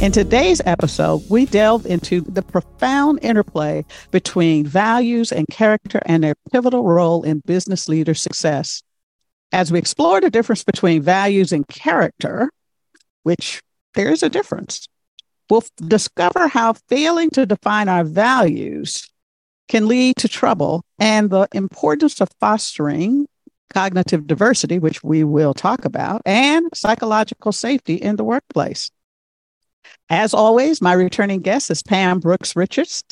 In today's episode, we delve into the profound interplay between values and character and their pivotal role in business leader success. As we explore the difference between values and character, which there is a difference, we'll discover how failing to define our values can lead to trouble and the importance of fostering cognitive diversity, which we will talk about, and psychological safety in the workplace. As always, my returning guest is Pam Brooks Richards,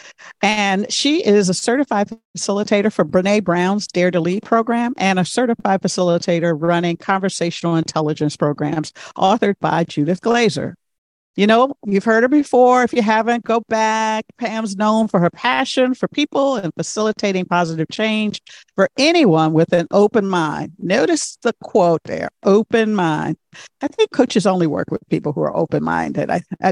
and she is a certified facilitator for Brene Brown's Dare to Lead program and a certified facilitator running conversational intelligence programs authored by Judith Glaser. You know, you've heard her before. If you haven't, go back. Pam's known for her passion for people and facilitating positive change for anyone with an open mind. Notice the quote there open mind. I think coaches only work with people who are open minded,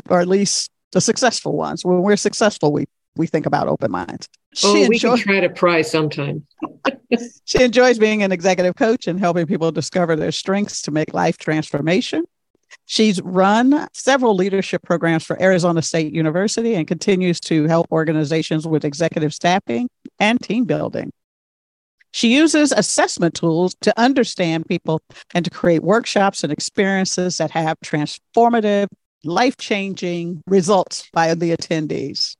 or at least the successful ones. When we're successful, we we think about open minds. Oh, she oh, we enjoys, can try to pry sometime. she enjoys being an executive coach and helping people discover their strengths to make life transformation. She's run several leadership programs for Arizona State University and continues to help organizations with executive staffing and team building. She uses assessment tools to understand people and to create workshops and experiences that have transformative, life changing results by the attendees.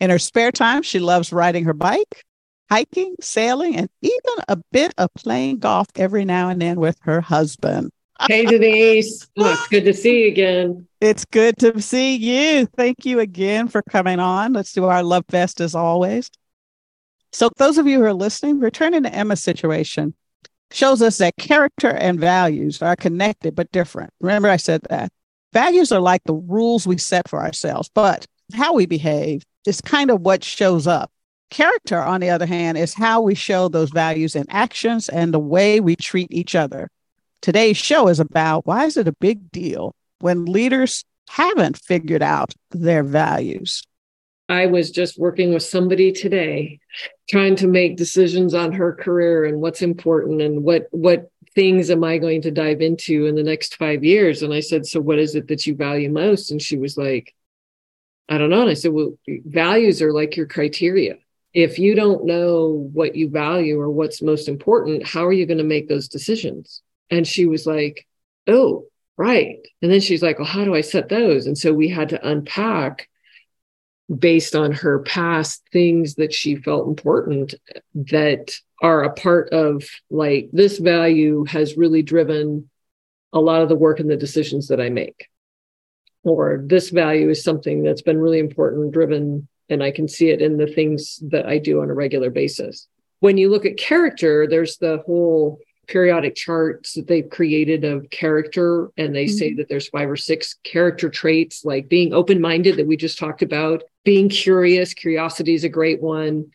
In her spare time, she loves riding her bike, hiking, sailing, and even a bit of playing golf every now and then with her husband. Hey, Denise. It's good to see you again. It's good to see you. Thank you again for coming on. Let's do our love fest as always. So, those of you who are listening, returning to Emma's situation shows us that character and values are connected but different. Remember, I said that. Values are like the rules we set for ourselves, but how we behave is kind of what shows up. Character, on the other hand, is how we show those values in actions and the way we treat each other. Today's show is about why is it a big deal when leaders haven't figured out their values? I was just working with somebody today trying to make decisions on her career and what's important and what what things am I going to dive into in the next 5 years? And I said so what is it that you value most? And she was like I don't know. And I said well values are like your criteria. If you don't know what you value or what's most important how are you going to make those decisions and she was like, Oh, right. And then she's like, Well, how do I set those? And so we had to unpack based on her past things that she felt important that are a part of like this value has really driven a lot of the work and the decisions that I make. Or this value is something that's been really important, driven, and I can see it in the things that I do on a regular basis. When you look at character, there's the whole periodic charts that they've created of character and they mm-hmm. say that there's five or six character traits like being open-minded that we just talked about being curious curiosity is a great one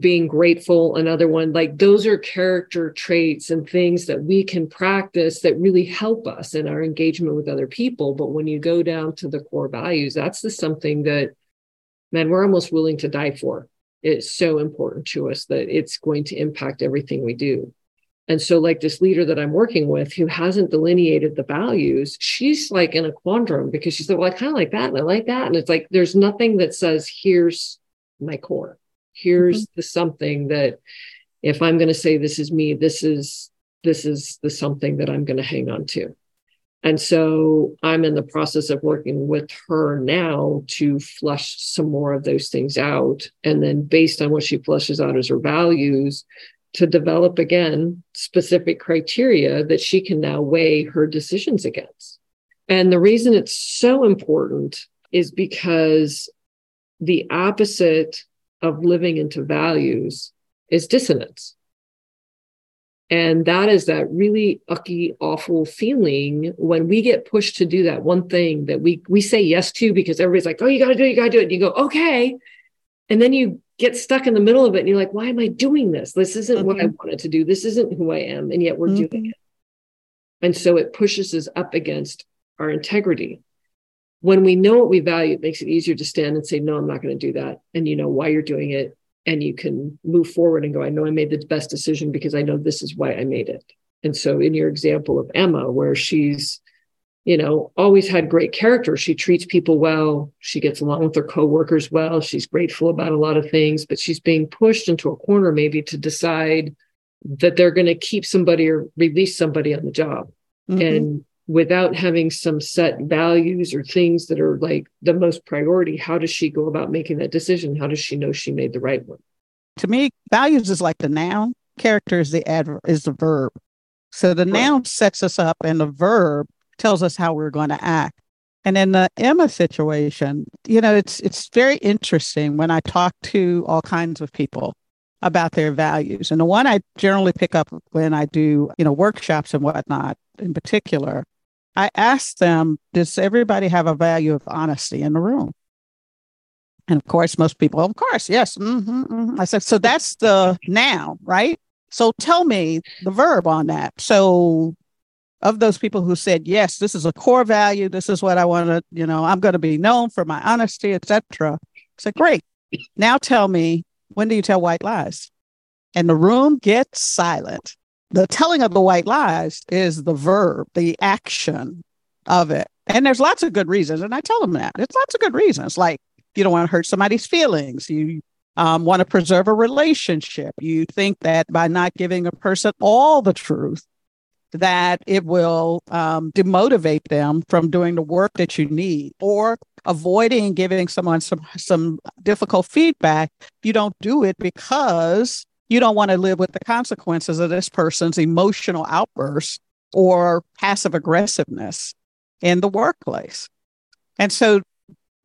being grateful another one. Like those are character traits and things that we can practice that really help us in our engagement with other people. But when you go down to the core values that's the something that man we're almost willing to die for. It's so important to us that it's going to impact everything we do and so, like this leader that I'm working with who hasn't delineated the values, she's like in a quandrum because she's like, well, I kind of like that and I like that. And it's like, there's nothing that says, here's my core. Here's mm-hmm. the something that if I'm going to say this is me, this is this is the something that I'm going to hang on to. And so I'm in the process of working with her now to flush some more of those things out. And then based on what she flushes out as her values, to develop again specific criteria that she can now weigh her decisions against. And the reason it's so important is because the opposite of living into values is dissonance. And that is that really ucky, awful feeling when we get pushed to do that one thing that we we say yes to because everybody's like, oh, you gotta do it, you gotta do it. And you go, okay. And then you get stuck in the middle of it and you're like, why am I doing this? This isn't mm-hmm. what I mm-hmm. wanted to do. This isn't who I am. And yet we're mm-hmm. doing it. And so it pushes us up against our integrity. When we know what we value, it makes it easier to stand and say, no, I'm not going to do that. And you know why you're doing it and you can move forward and go i know i made the best decision because i know this is why i made it and so in your example of emma where she's you know always had great character. She treats people well. She gets along with her coworkers well. She's grateful about a lot of things but she's being pushed into a corner maybe to decide that they're going to keep somebody or release somebody on the job. Mm-hmm. and without having some set values or things that are like the most priority how does she go about making that decision? How does she know she made the right one? To me values is like the noun. Character is the adverb is the verb. So the right. noun sets us up and the verb tells us how we're going to act and in the emma situation you know it's it's very interesting when i talk to all kinds of people about their values and the one i generally pick up when i do you know workshops and whatnot in particular I ask them, does everybody have a value of honesty in the room? And of course, most people, of course, yes. Mm-hmm, mm-hmm. I said, so that's the now, right? So tell me the verb on that. So of those people who said, yes, this is a core value. This is what I want to, you know, I'm going to be known for my honesty, etc. Said, great. Now tell me, when do you tell white lies? And the room gets silent the telling of the white lies is the verb, the action of it. And there's lots of good reasons. And I tell them that. There's lots of good reasons. Like you don't want to hurt somebody's feelings. You um, want to preserve a relationship. You think that by not giving a person all the truth, that it will um, demotivate them from doing the work that you need or avoiding giving someone some some difficult feedback you don't do it because you don't want to live with the consequences of this person's emotional outburst or passive aggressiveness in the workplace. And so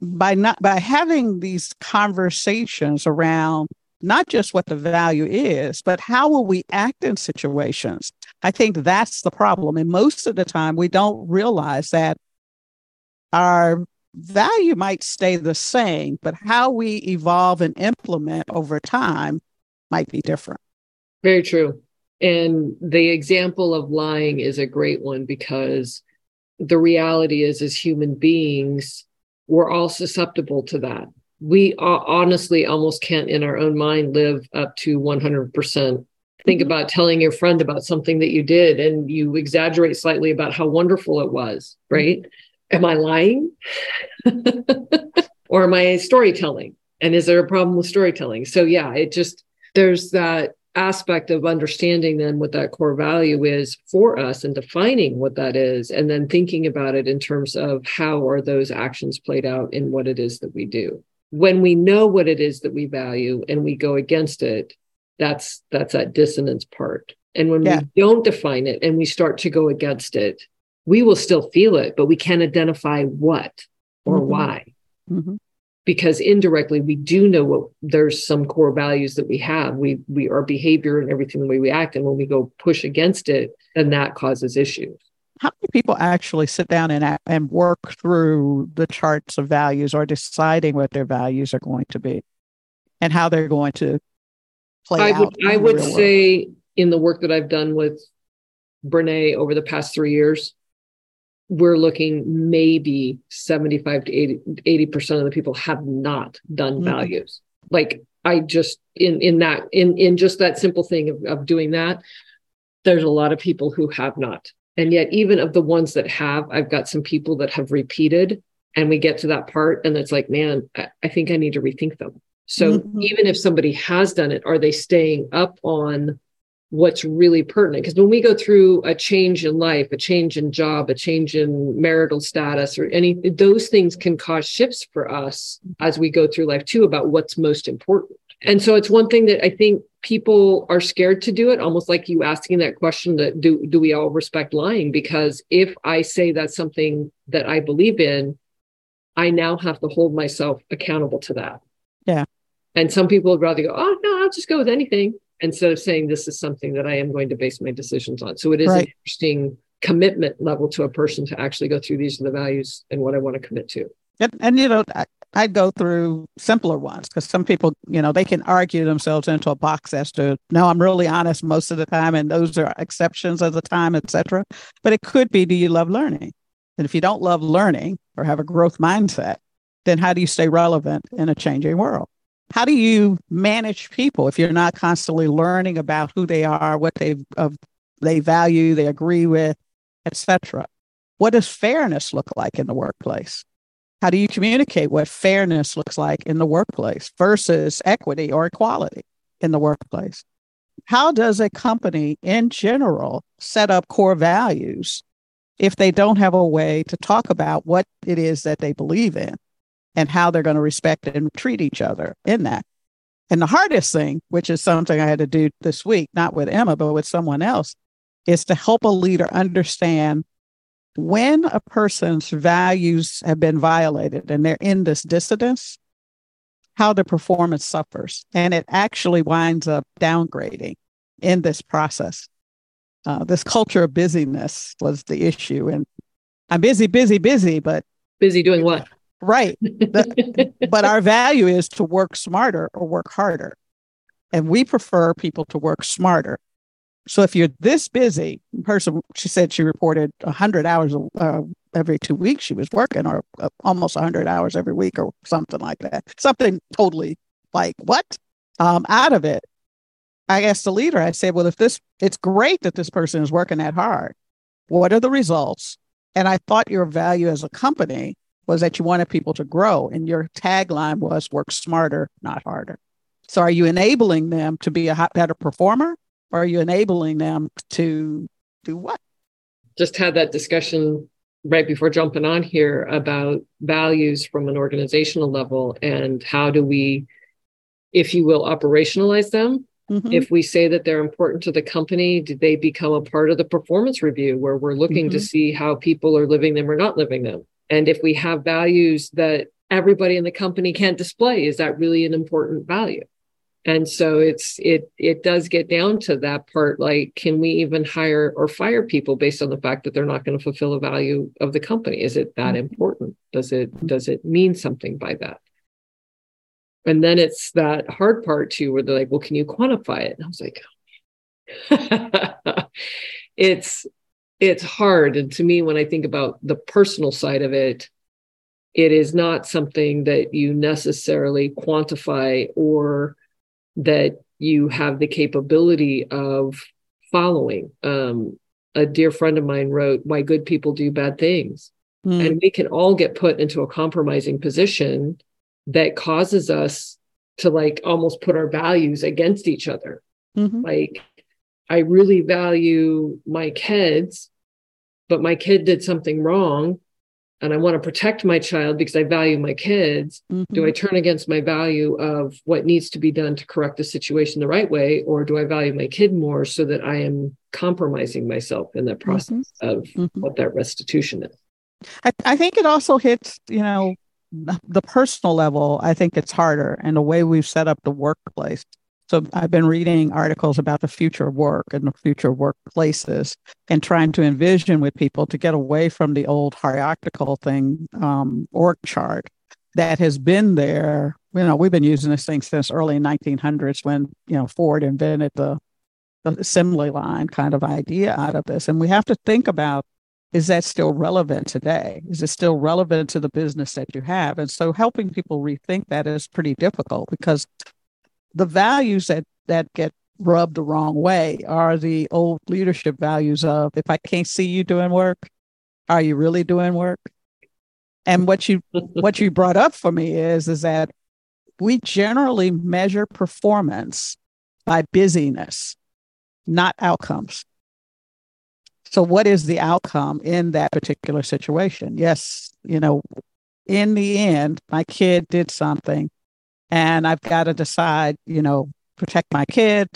by not by having these conversations around not just what the value is, but how will we act in situations? I think that's the problem. And most of the time we don't realize that our value might stay the same, but how we evolve and implement over time might be different. Very true. And the example of lying is a great one because the reality is, as human beings, we're all susceptible to that. We honestly almost can't, in our own mind, live up to 100%. Think mm-hmm. about telling your friend about something that you did and you exaggerate slightly about how wonderful it was, right? Mm-hmm. Am I lying? or am I storytelling? And is there a problem with storytelling? So, yeah, it just, there's that aspect of understanding then what that core value is for us and defining what that is and then thinking about it in terms of how are those actions played out in what it is that we do when we know what it is that we value and we go against it that's that's that dissonance part. And when yeah. we don't define it and we start to go against it we will still feel it but we can't identify what or mm-hmm. why. Mm-hmm. Because indirectly we do know what there's some core values that we have. We we our behavior and everything the way we act and when we go push against it then that causes issues how many people actually sit down and and work through the charts of values or deciding what their values are going to be and how they're going to play I out would, I would say world? in the work that I've done with Brene over the past three years, we're looking maybe 75 to 80 percent of the people have not done mm-hmm. values like i just in in that in in just that simple thing of, of doing that there's a lot of people who have not and yet even of the ones that have i've got some people that have repeated and we get to that part and it's like man i, think i need to rethink them so mm-hmm. even if somebody has done it are they staying up on what's really pertinent. Because when we go through a change in life, a change in job, a change in marital status, or any those things can cause shifts for us as we go through life too about what's most important. And so it's one thing that I think people are scared to do it, almost like you asking that question that do do we all respect lying? Because if I say that's something that I believe in, I now have to hold myself accountable to that. Yeah. And some people would rather go, oh no, I'll just go with anything instead of saying this is something that I am going to base my decisions on. So it is right. an interesting commitment level to a person to actually go through these are the values and what I want to commit to. And, and you know, I'd go through simpler ones because some people, you know, they can argue themselves into a box as to, no, I'm really honest most of the time, and those are exceptions of the time, etc. But it could be, do you love learning? And if you don't love learning or have a growth mindset, then how do you stay relevant in a changing world? how do you manage people if you're not constantly learning about who they are, what they uh, they value, they agree with, etc. What does fairness look like in the workplace? How do you communicate what fairness looks like in the workplace versus equity or equality in the workplace? How does a company in general set up core values if they don't have a way to talk about what it is that they believe in? and how they're going to respect and treat each other in that. And the hardest thing, which is something I had to do this week, not with Emma, but with someone else, is to help a leader understand when a person's values have been violated and they're in this dissidence, how the performance suffers. And it actually winds up downgrading in this process. Uh, this culture of busyness was the issue. And I'm busy, busy, busy, but busy doing what? Right. The, but our value is to work smarter or work harder. And we prefer people to work smarter. So if you're this busy, person, she said she reported 100 hours uh, every two weeks she was working, or uh, almost 100 hours every week, or something like that. Something totally like what? Um, out of it. I asked the leader, I said, well, if this, it's great that this person is working that hard. What are the results? And I thought your value as a company was that you wanted people to grow, and your tagline was work smarter, not harder. So, are you enabling them to be a better performer, or are you enabling them to do what? Just had that discussion right before jumping on here about values from an organizational level and how do we, if you will, operationalize them Mm-hmm. If we say that they're important to the company, do they become a part of the performance review where we're looking mm-hmm. to see how people are living them or not living them? And if we have values that everybody in the company can't display, is that really an important value? And so it's it it does get down to that part like can we even hire or fire people based on the fact that they're not going to fulfill the value of the company? Is it that mm-hmm. important? Does it does it mean something by that? And then it's that hard part too, where they're like, well, can you quantify it? And I was like, it's it's hard. And to me, when I think about the personal side of it, it is not something that you necessarily quantify or that you have the capability of following. Um, a dear friend of mine wrote, Why Good People Do Bad Things. Mm. And we can all get put into a compromising position that causes us to like almost put our values against each other. Mm-hmm. Like, I really value my kids but my kid did something wrong and I want to protect my child because I value my kids, mm-hmm. do I turn against my value of what needs to be done to correct the situation the right way? Or do I value my kid more so that I am compromising myself in that process mm-hmm. of mm-hmm. what that restitution is? I, I think it also hits, you know, the personal level. I think it's harder and the way we've set up the workplace so I've been reading articles about the future of work and the future of workplaces and trying to envision with people to get away from the old hierarchical thing, um, org chart that has been there. You know, we've been using this thing since early 1900s when, you know, Ford invented the, the assembly line kind of idea out of this. And we have to think about is that still relevant today? Is it still relevant to the business that you have? And so helping people rethink that is pretty difficult because the values that that get rubbed the wrong way are the old leadership values of if I can't see you doing work, are you really doing work? And what you what you brought up for me is is that we generally measure performance by busyness. not outcomes. So, what is the outcome in that particular situation? Yes, you know, in the end, my kid did something, and I've got to decide, you know, protect my kid,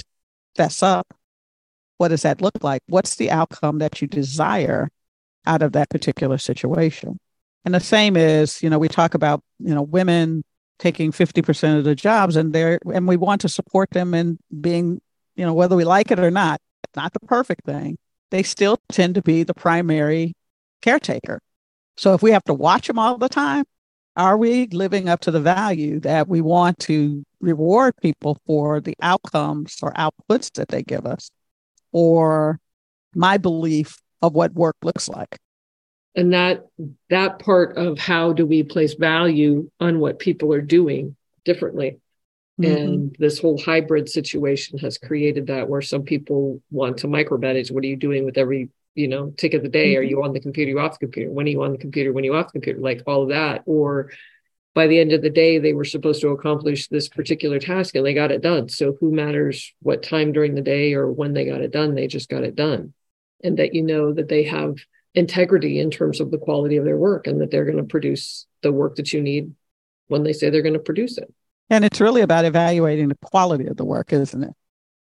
fess up. What does that look like? What's the outcome that you desire out of that particular situation? And the same is, you know, we talk about, you know, women taking 50% of the jobs and they're and we want to support them in being, you know, whether we like it or not, not the perfect thing. They still tend to be the primary caretaker. So if we have to watch them all the time, are we living up to the value that we want to reward people for the outcomes or outputs that they give us? Or my belief of what work looks like? And that that part of how do we place value on what people are doing differently? Mm-hmm. and this whole hybrid situation has created that where some people want to micromanage what are you doing with every you know tick of the day mm-hmm. are you on the computer you off the computer when are you on the computer when are you off the computer like all of that or by the end of the day they were supposed to accomplish this particular task and they got it done so who matters what time during the day or when they got it done they just got it done and that you know that they have integrity in terms of the quality of their work and that they're going to produce the work that you need when they say they're going to produce it. And it's really about evaluating the quality of the work, isn't it?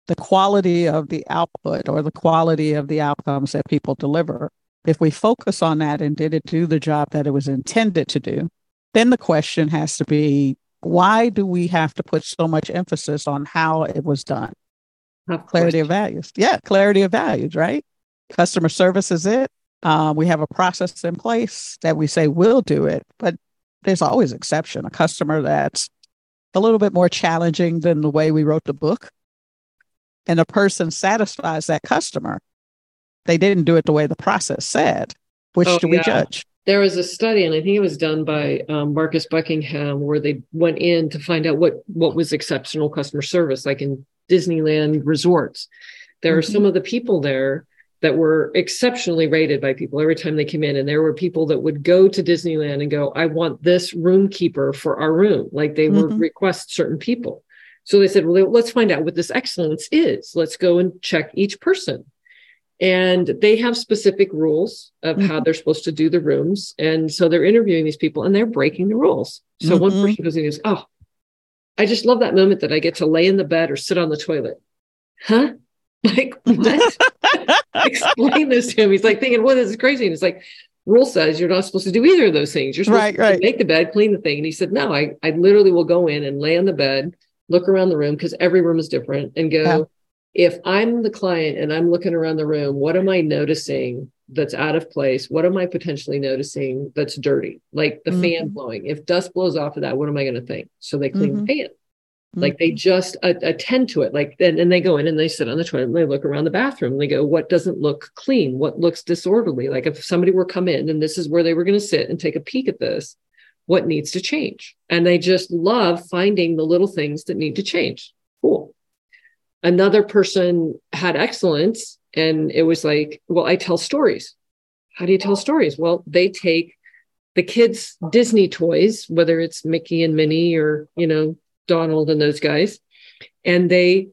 The quality of the output or the quality of the outcomes that people deliver. If we focus on that and did it do the job that it was intended to do, then the question has to be why do we have to put so much emphasis on how it was done? clarity of values. Yeah, clarity of values, right? Customer service is it. Uh, we have a process in place that we say we'll do it, but there's always exception. A customer that's a little bit more challenging than the way we wrote the book, and a person satisfies that customer. They didn't do it the way the process said. Which oh, do we yeah. judge? There was a study, and I think it was done by um, Marcus Buckingham, where they went in to find out what what was exceptional customer service, like in Disneyland resorts. There mm-hmm. are some of the people there that were exceptionally rated by people every time they came in. And there were people that would go to Disneyland and go, I want this room keeper for our room. Like they mm-hmm. would request certain people. So they said, well, let's find out what this excellence is. Let's go and check each person. And they have specific rules of mm-hmm. how they're supposed to do the rooms. And so they're interviewing these people and they're breaking the rules. So mm-hmm. one person goes in and goes, Oh, I just love that moment that I get to lay in the bed or sit on the toilet. Huh? Like, what? Explain this to him. He's like thinking, well, this is crazy. And it's like, rule says you're not supposed to do either of those things. You're supposed right, to right. make the bed, clean the thing. And he said, no, I, I literally will go in and lay on the bed, look around the room because every room is different and go, yeah. if I'm the client and I'm looking around the room, what am I noticing that's out of place? What am I potentially noticing that's dirty? Like the mm-hmm. fan blowing. If dust blows off of that, what am I going to think? So they clean mm-hmm. the fan. Like they mm-hmm. just attend to it. Like then, and they go in and they sit on the toilet and they look around the bathroom. And they go, what doesn't look clean? What looks disorderly? Like if somebody were come in and this is where they were going to sit and take a peek at this, what needs to change? And they just love finding the little things that need to change. Cool. Another person had excellence, and it was like, well, I tell stories. How do you tell stories? Well, they take the kids' Disney toys, whether it's Mickey and Minnie or you know Donald and those guys, and they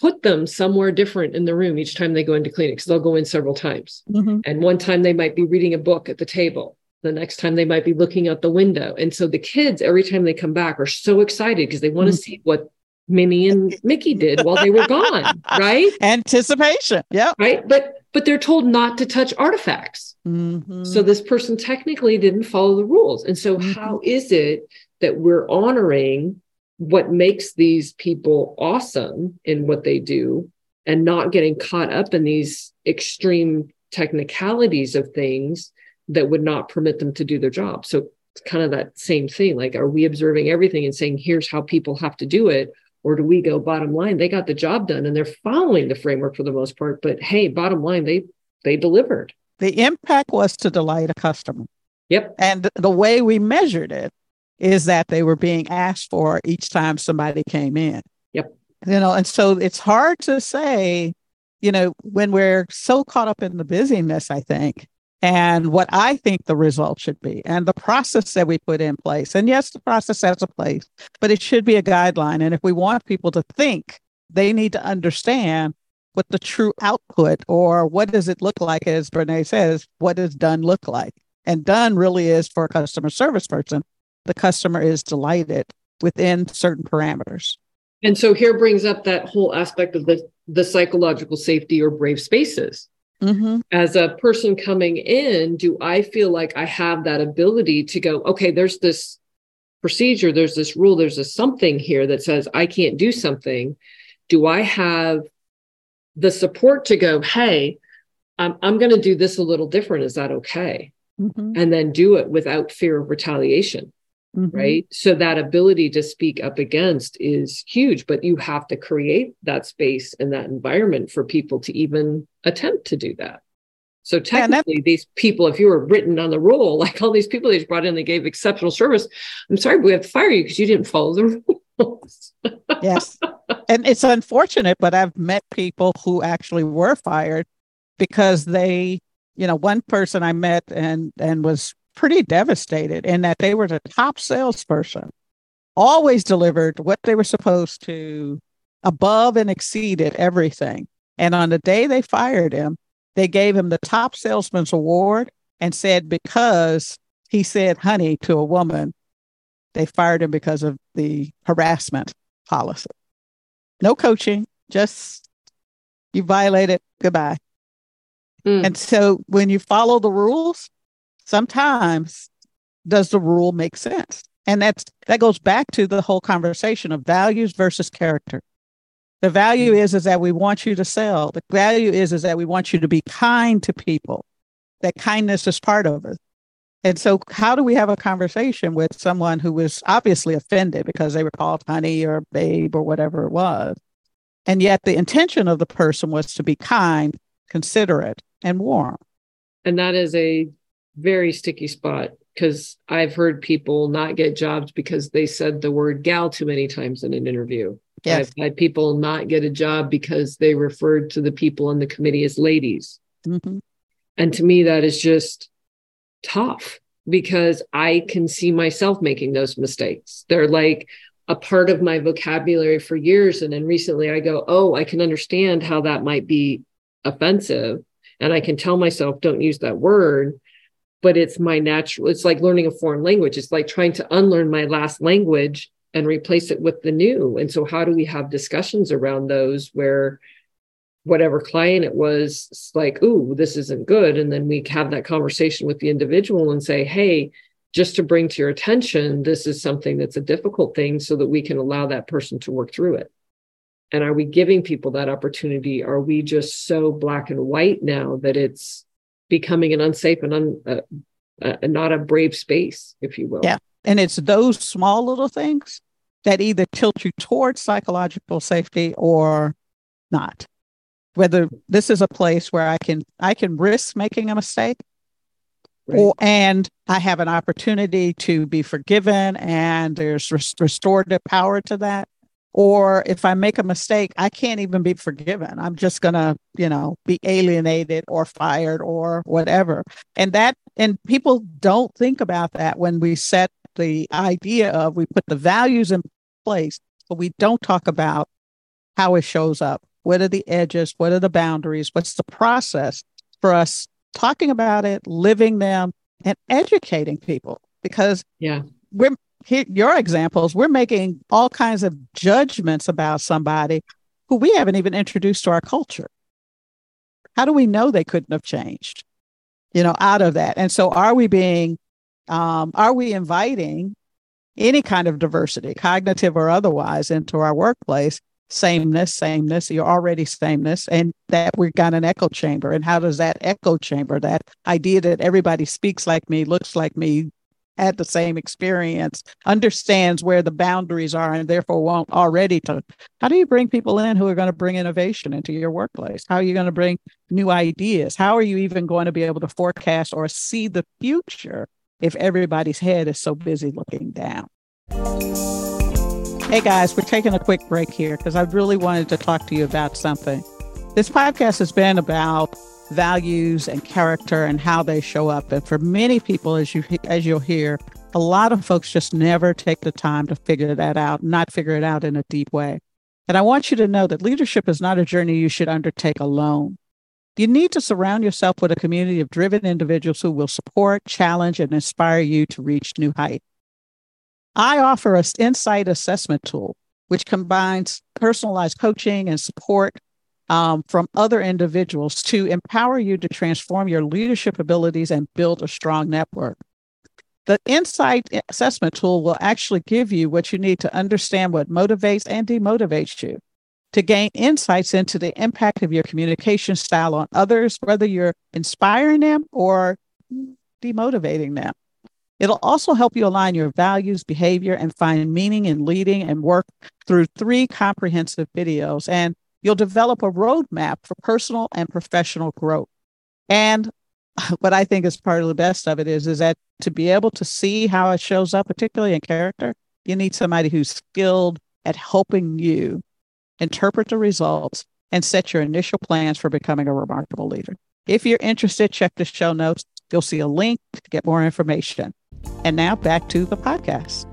put them somewhere different in the room each time they go into clinic because they'll go in several times. Mm-hmm. And one time they might be reading a book at the table. The next time they might be looking out the window. And so the kids, every time they come back, are so excited because they want to mm-hmm. see what Minnie and Mickey did while they were gone, right? Anticipation. Yeah. Right. But but they're told not to touch artifacts. Mm-hmm. So this person technically didn't follow the rules. And so mm-hmm. how is it that we're honoring what makes these people awesome in what they do and not getting caught up in these extreme technicalities of things that would not permit them to do their job. So it's kind of that same thing. Like, are we observing everything and saying, here's how people have to do it? Or do we go bottom line? They got the job done and they're following the framework for the most part. But hey, bottom line, they they delivered. The impact was to delight a customer. Yep. And the way we measured it is that they were being asked for each time somebody came in. Yep. You know, and so it's hard to say, you know, when we're so caught up in the busyness, I think, and what I think the result should be, and the process that we put in place. And yes, the process has a place, but it should be a guideline. And if we want people to think, they need to understand what the true output or what does it look like, as Brene says, what does done look like? And done really is for a customer service person. The customer is delighted within certain parameters. And so here brings up that whole aspect of the, the psychological safety or brave spaces. Mm-hmm. As a person coming in, do I feel like I have that ability to go, okay, there's this procedure, there's this rule, there's a something here that says I can't do something. Do I have the support to go, hey, I'm, I'm going to do this a little different. Is that okay? Mm-hmm. And then do it without fear of retaliation. Mm-hmm. Right. So that ability to speak up against is huge, but you have to create that space and that environment for people to even attempt to do that. So technically, yeah, these people, if you were written on the roll, like all these people they just brought in, they gave exceptional service. I'm sorry, but we have to fire you because you didn't follow the rules. yes. And it's unfortunate, but I've met people who actually were fired because they, you know, one person I met and and was pretty devastated in that they were the top salesperson, always delivered what they were supposed to, above and exceeded everything. And on the day they fired him, they gave him the top salesman's award and said because he said honey to a woman, they fired him because of the harassment policy. No coaching, just you violated, goodbye. Mm. And so when you follow the rules, sometimes does the rule make sense? And that's that goes back to the whole conversation of values versus character. The value is is that we want you to sell. The value is is that we want you to be kind to people. That kindness is part of it. And so how do we have a conversation with someone who was obviously offended because they were called honey or babe or whatever it was? And yet the intention of the person was to be kind, considerate, and warm. And that is a very sticky spot because I've heard people not get jobs because they said the word gal too many times in an interview. Yes. I've had people not get a job because they referred to the people on the committee as ladies. Mm-hmm. And to me, that is just tough because I can see myself making those mistakes. They're like a part of my vocabulary for years. And then recently I go, oh, I can understand how that might be offensive. And I can tell myself, don't use that word but it's my natural it's like learning a foreign language. It's like trying to unlearn my last language and replace it with the new. And so how do we have discussions around those where whatever client it was it's like ooh this isn't good. And then we have that conversation with the individual and say hey just to bring to your attention this is something that's a difficult thing so that we can allow that person to work through it. And are we giving people that opportunity? Are we just so black and white now that it's becoming an unsafe and un, uh, uh, not a brave space, if you will. Yeah. And it's those small little things that either tilt you towards psychological safety or not. Whether this is a place where I can I can risk making a mistake Right. Or, and I have an opportunity to be forgiven and there's res- restorative power to that or if I make a mistake, I can't even be forgiven. I'm just going to, you know, be alienated or fired or whatever. And that, and people don't think about that when we set the idea of we put the values in place, but we don't talk about how it shows up. What are the edges? What are the boundaries? What's the process for us talking about it, living them, and educating people? Because yeah, we're here, your examples, we're making all kinds of judgments about somebody who we haven't even introduced to our culture. How do we know they couldn't have changed? You know, out of that. And so are we being, um, are we inviting any kind of diversity, cognitive or otherwise, into our workplace? Sameness, sameness, you're already sameness, and that we've got an echo chamber. And how does that echo chamber, that idea that everybody speaks like me, looks like me, had the same experience, understands where the boundaries are, and therefore won't already to. How do you bring people in who are going to bring innovation into your workplace? How are you going to bring new ideas? How are you even going to be able to forecast or see the future if everybody's head is so busy looking down? Hey guys, we're taking a quick break here because I really wanted to talk to you about something. This podcast has been about values and character and how they show up. And for many people, as you as you'll hear, a lot of folks just never take the time to figure that out, not figure it out in a deep way. And I want you to know that leadership is not a journey you should undertake alone. You need to surround yourself with a community of driven individuals who will support, challenge, and inspire you to reach new heights. I offer an insight assessment tool, which combines personalized coaching and support um, from other individuals to empower you to transform your leadership abilities and build a strong network. The insight assessment tool will actually give you what you need to understand what motivates and demotivates you to gain insights into the impact of your communication style on others, whether you're inspiring them or demotivating them. It'll also help you align your values, behavior, and find meaning in leading and work through three comprehensive videos. And you'll develop a roadmap for personal and professional growth. And what I think is part of the best of it is, is that to be able to see how it shows up, particularly in character, you need somebody who's skilled at helping you interpret the results and set your initial plans for becoming a remarkable leader. If you're interested, check the show notes. You'll see a link to get more information. And now back to the podcast.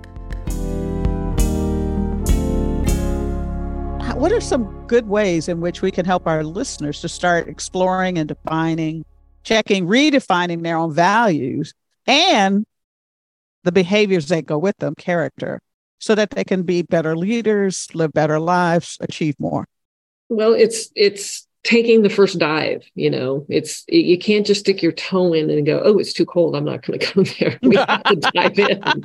What are some good ways in which we can help our listeners to start exploring and defining, checking, redefining their own values and the behaviors that go with them, character, so that they can be better leaders, live better lives, achieve more? Well, it's it's taking the first dive you know? It's you can't just stick your toe in and go oh it's too cold. I'm not going to go there. We have to dive in.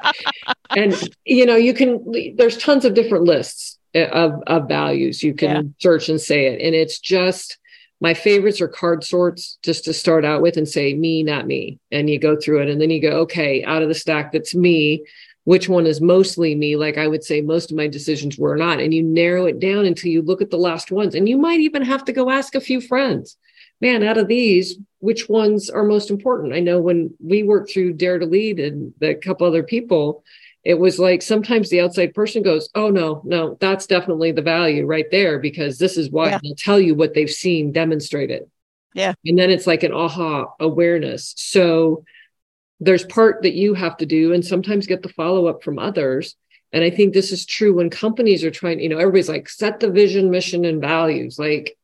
And you know you can there's tons of different lists of, of values. You can yeah. search and say it. And it's just my favorites are card sorts just to start out with and say me not me. And you go through it and then you go okay out of the stack that's me which one is mostly me? Like i would say most of my decisions were not. And you narrow it down until you look at the last ones. And you might even have to go ask a few friends man out of these which ones are most important? I know when we worked through dare to lead and a couple other people it was like sometimes the outside person goes oh no no that's definitely the value right there because this is why yeah. they'll tell you what they've seen demonstrated yeah and then it's like an aha awareness so there's part that you have to do and sometimes get the follow up from others and i think this is true when companies are trying you know everybody's like set the vision mission and values like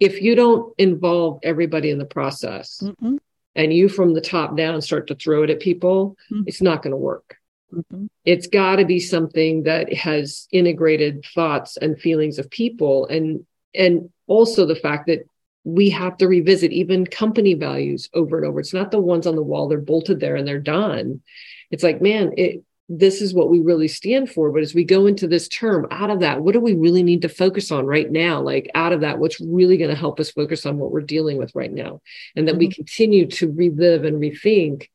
if you don't involve everybody in the process mm-hmm. and you from the top down start to throw it at people mm-hmm. it's not going to work mm-hmm. it's got to be something that has integrated thoughts and feelings of people and and also the fact that we have to revisit even company values over and over. It's not the ones on the wall, they're bolted there and they're done. It's like, man, it, this is what we really stand for. But as we go into this term, out of that, what do we really need to focus on right now? Like, out of that, what's really going to help us focus on what we're dealing with right now? And that mm-hmm. we continue to relive and rethink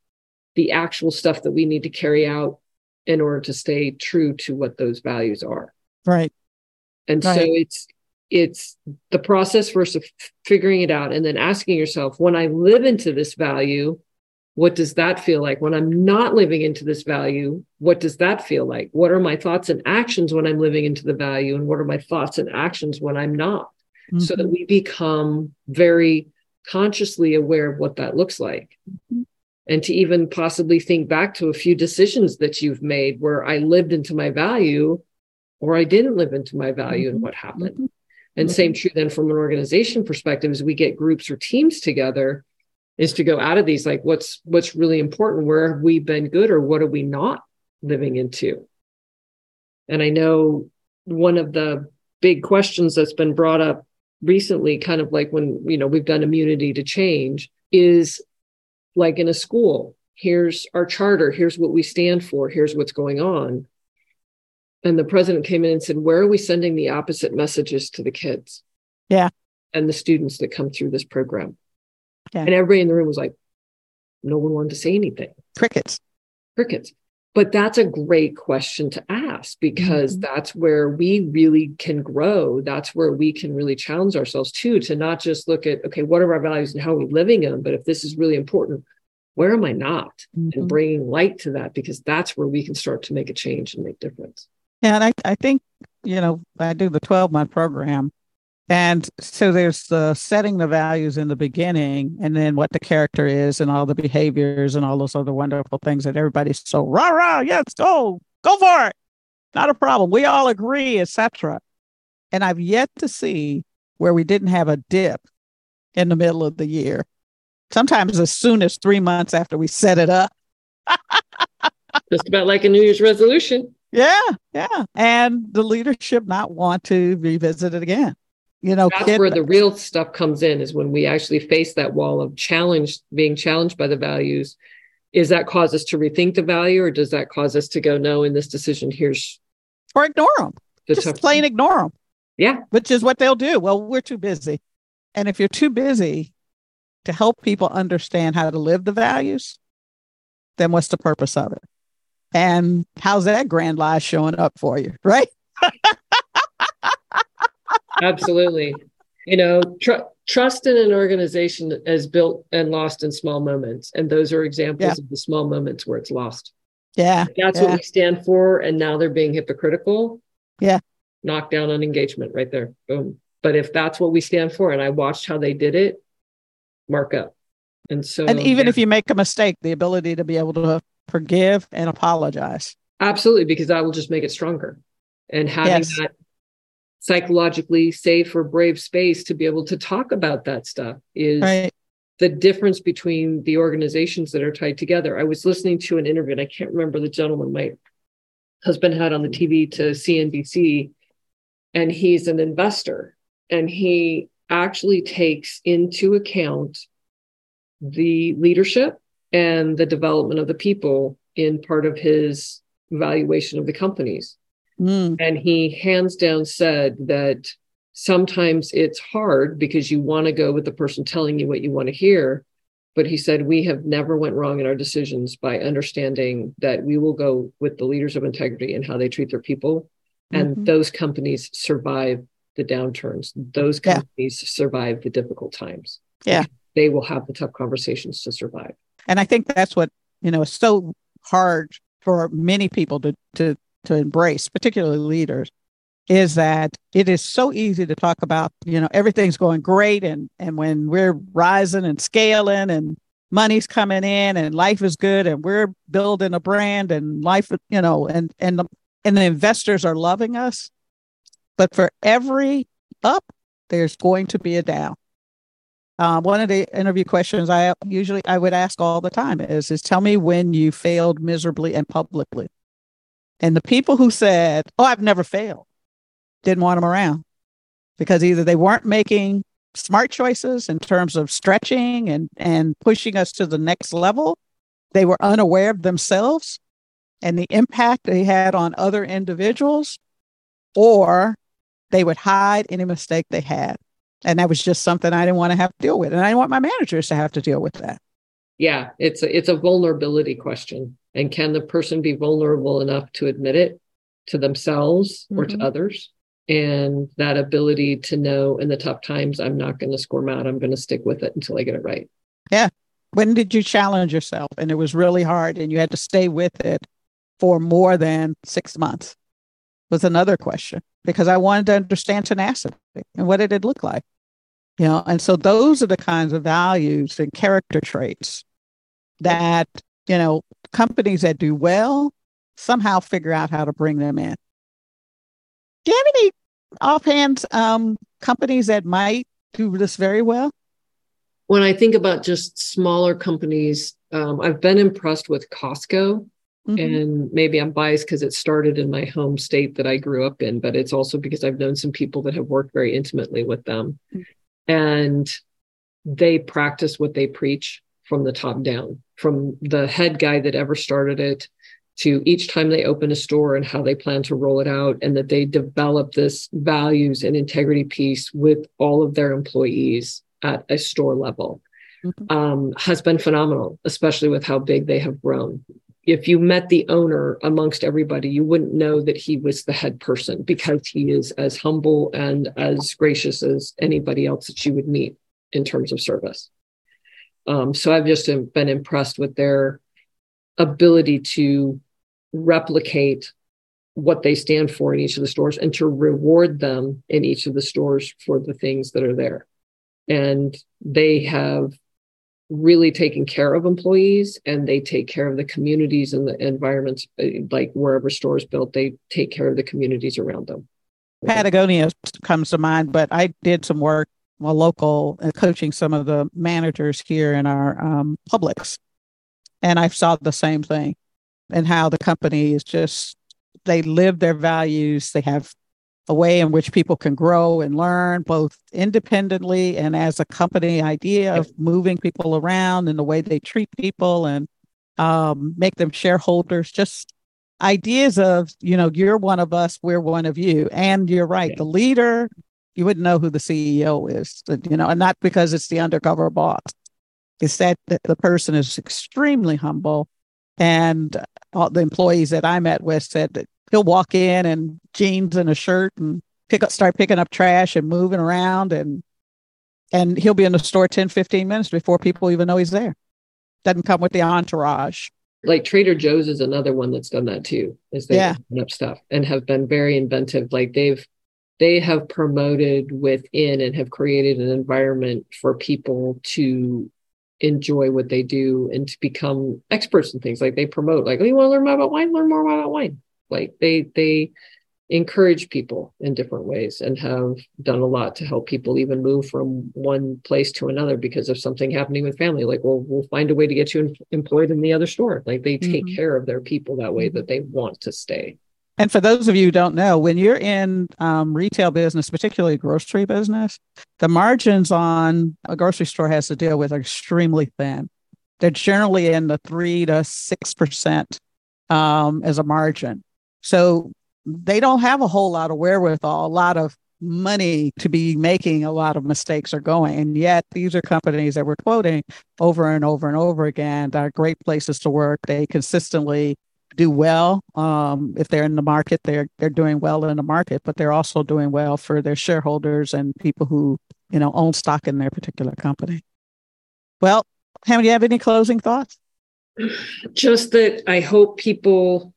the actual stuff that we need to carry out in order to stay true to what those values are. Right. And right. so it's it's the process first of figuring it out and then asking yourself when i live into this value what does that feel like when i'm not living into this value what does that feel like what are my thoughts and actions when i'm living into the value and what are my thoughts and actions when i'm not mm-hmm. so that mm-hmm. we become very consciously aware of what that looks like mm-hmm. And to even possibly think back to a few decisions that you've made where i lived into my value or i didn't live into my value mm-hmm. and what happened mm-hmm. And mm-hmm. same true then from an organization perspective, as we get groups or teams together, is to go out of these like what's what's really important, where have we been good or what are we not living into? And I know one of the big questions that's been brought up recently, kind of like when you know we've done immunity to change, is like in a school, here's our charter, here's what we stand for, here's what's going on and the president came in and said, Where are we sending the opposite messages to the kids? Yeah. And the students that come through this program. Yeah. And everybody in the room was like, No one wanted to say anything. Crickets. Crickets. But that's a great question to ask because mm-hmm. that's where we really can grow. That's where we can really challenge ourselves too, to not just look at, okay, what are our values and how are we living them? But if this is really important, where am I not? Mm-hmm. And bringing light to that because that's where we can start to make a change and make difference. Yeah, and I, I think, you know, I do the 12 month program. And so there's the setting the values in the beginning and then what the character is and all the behaviors and all those other wonderful things that everybody's so rah rah, yes, go, go for it. Not a problem. We all agree, etc. And I've yet to see where we didn't have a dip in the middle of the year. Sometimes as soon as three months after we set it up. Just about like a New Year's resolution. Yeah, yeah. And the leadership not want to revisit it again. You know, that's where the real stuff comes in is when we actually face that wall of challenge, being challenged by the values. Is that cause us to rethink the value or does that cause us to go, no, in this decision, here's or ignore them? The Just plain ignore them. Yeah. Which is what they'll do. Well, we're too busy. And if you're too busy to help people understand how to live the values, then what's the purpose of it? And how's that grand lie showing up for you? Right. Absolutely. You know, tr- trust in an organization is built and lost in small moments. And those are examples yeah. of the small moments where it's lost. Yeah. That's yeah. what we stand for. And now they're being hypocritical. Yeah. Knock down on engagement right there. Boom. But if that's what we stand for, and I watched how they did it, mark up. And so, and even yeah. if you make a mistake, the ability to be able to forgive and apologize. Absolutely, because that will just make it stronger. And having yes. that psychologically safe or brave space to be able to talk about that stuff is right. the difference between the organizations that are tied together. I was listening to an interview, and I can't remember the gentleman my husband had on the TV to CNBC, and he's an investor, and he actually takes into account the leadership and the development of the people in part of his valuation of the companies. Mm. And he hands down said that sometimes it's hard because you want to go with the person telling you what you want to hear. But he said, we have never went wrong in our decisions by understanding that we will go with the leaders of integrity and how they treat their people. And mm-hmm. those companies survive the downturns. Those companies yeah. survive the difficult times. Yeah. They will have the tough conversations to survive. And I think that's what, you know, is so hard for many people to to to embrace, particularly leaders, is that it is so easy to talk about, you know, everything's going great and and when we're rising and scaling and money's coming in and life is good and we're building a brand and life, you know, and and the and the investors are loving us. But for every up, there's going to be a down. Uh, one of the interview questions I usually I would ask all the time is is tell me when you failed miserably and publicly. And the people who said, "Oh, I've never failed," didn't want them around because either they weren't making smart choices in terms of stretching and and pushing us to the next level. They were unaware of themselves and the impact they had on other individuals, or they would hide any mistake they had. And that was just something I didn't want to have to deal with. And I didn't want my managers to have to deal with that. Yeah, it's a, it's a vulnerability question. And can the person be vulnerable enough to admit it to themselves mm-hmm. or to mm-hmm. others? And that ability to know in the tough times, I'm not going to squirm out. I'm going to stick with it until I get it right. Yeah. When did you challenge yourself and it was really hard and you had to stay with it for more than six months? Was another question because I wanted to understand tenacity and what did it look like? You know, and so those are the kinds of values and character traits that, you know, companies that do well somehow figure out how to bring them in. Do you have any offhand um, companies that might do this very well? When I think about just smaller companies, um, I've been impressed with Costco Mm-hmm. And maybe I'm biased because it started in my home state that I grew up in, but it's also because I've known some people that have worked very intimately with them. Mm-hmm. And they practice what they preach from the top down, from the head guy that ever started it to each time they open a store and how they plan to roll it out, and that they develop this values and integrity piece with all of their employees at a store level. Mm-hmm. Um, has been phenomenal, especially with how big they have grown if you met the owner amongst everybody, you wouldn't know that he was the head person because he is as humble and as gracious as anybody else that you would meet in terms of service. Um, so I've just been impressed with their ability to replicate what they stand for in each of the stores and to reward them in each of the stores for the things that are there. And they have really taken care of employees and they take care of the communities and the environments uh, like wherever stores built they take care of the communities around them Patagonia comes to mind, but I did some work, well, local, uh, coaching some of the managers here in our um, Publix, and I saw the same thing, and how the company is just they live their values. They have a way in which people can grow and learn both independently and as a company idea of moving people around and the way they treat people and um, make them shareholders. Just ideas of you know you're one of us we're one of you. And you're right the leader you wouldn't know who the ceo is you know and not because it's the undercover boss. It's that the person is extremely humble and all the employees that i met with said that he'll walk in and jeans and a shirt and pick up start picking up trash and moving around and and he'll be in the store 10 15 minutes before people even know he's there. Doesn't come with the entourage. Like trader joe's is another one that's done that too is they yeah. up stuff and have been very inventive. Like they've they have promoted within and have created an environment for people to enjoy what they do and to become experts in things. Like they promote like oh you want to learn more about wine? Learn more about wine. Like they they encourage people in different ways and have done a lot to help people even move from one place to another because of something happening with family. Like well we'll find a way to get you employed in the other store. Like they take mm-hmm. care of their people that way that they want to stay and for those of you who don't know when you're in um, retail business particularly grocery business the margins on a grocery store has to deal with are extremely thin they're generally in the three to six percent um, as a margin so they don't have a whole lot of wherewithal, a lot of money to be making a lot of mistakes are going. And yet these are companies that we're quoting over and over and over again that are great places to work. They consistently do well. Um, if they're in the market, they're they're doing well in the market, but they're also doing well for their shareholders and people who, you know, own stock in their particular company. Well, Pam, do you have any closing thoughts? Just that I hope people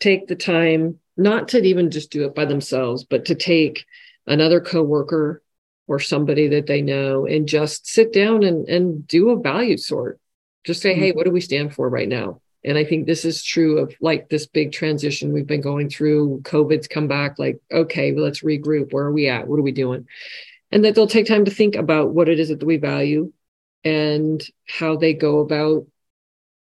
take the time not to even just do it by themselves, but to take another coworker or somebody that they know and just sit down and, and do a value sort. Just say, mm-hmm. hey, what do we stand for right now? And I think this is true of like this big transition we've been going through. COVID's come back, like, okay, well, let's regroup. Where are we at? What are we doing? And that they'll take time to think about what it is that we value and how they go about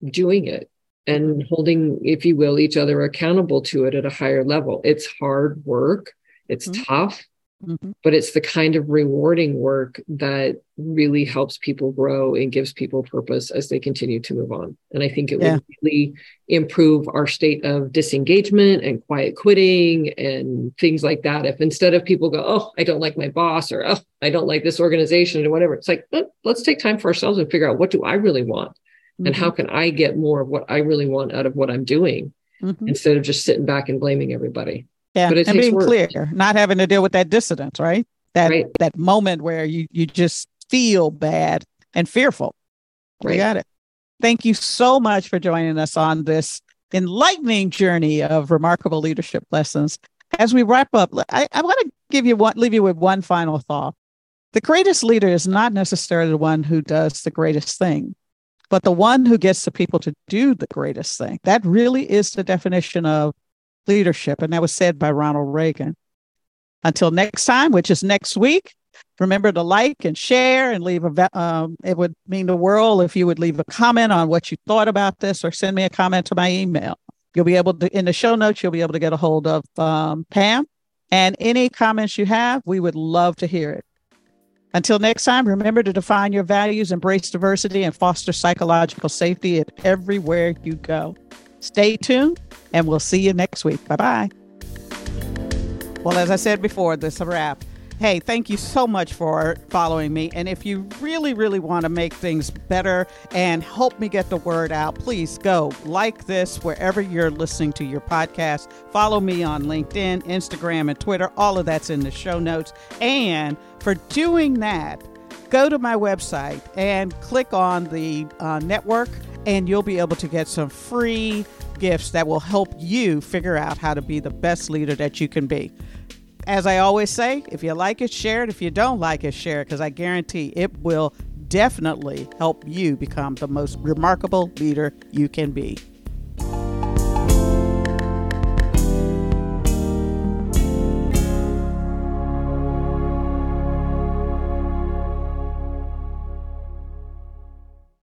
doing it and holding, if you will, each other accountable to it at a higher level. It's hard work, it's mm-hmm. tough, mm-hmm. but it's the kind of rewarding work that really helps people grow and gives people purpose as they continue to move on. And I think it yeah. will really improve our state of disengagement and quiet quitting and things like that. If instead of people go, Oh, I don't like my boss or Oh, I don't like this organization or whatever, it's like, let's take time for ourselves and figure out what do I really want? mm-hmm. and how can i get more of what i really want out of what i'm doing mm-hmm. instead of just sitting back and blaming everybody yeah but and being work. clear not having to deal with that dissonance right that right. that moment where you you just feel bad and fearful right. we got it thank you so much for joining us on this enlightening journey of remarkable leadership lessons as we wrap up i, I want to give you one leave you with one final thought the greatest leader is not necessarily the one who does the greatest thing but the one who gets the people to do the greatest thing. That really is the definition of leadership. And that was said by Ronald Reagan. Until next time, which is next week, remember to like and share and leave a, um, it would mean the world if you would leave a comment on what you thought about this or send me a comment to my email. You'll be able to, in the show notes, you'll be able to get a hold of um, Pam. And any comments you have, we would love to hear it. Until next time, remember to define your values, embrace diversity, and foster psychological safety at everywhere you go. Stay tuned, and we'll see you next week. Bye bye. Well, as I said before, this is a wrap. Hey, thank you so much for following me. And if you really, really want to make things better and help me get the word out, please go like this wherever you're listening to your podcast. Follow me on LinkedIn, Instagram, and Twitter. All of that's in the show notes. And for doing that, go to my website and click on the uh, network, and you'll be able to get some free gifts that will help you figure out how to be the best leader that you can be as I always say, if you like it, share it. If you don't like it, share it because I guarantee it will definitely help you become the most remarkable leader you can be.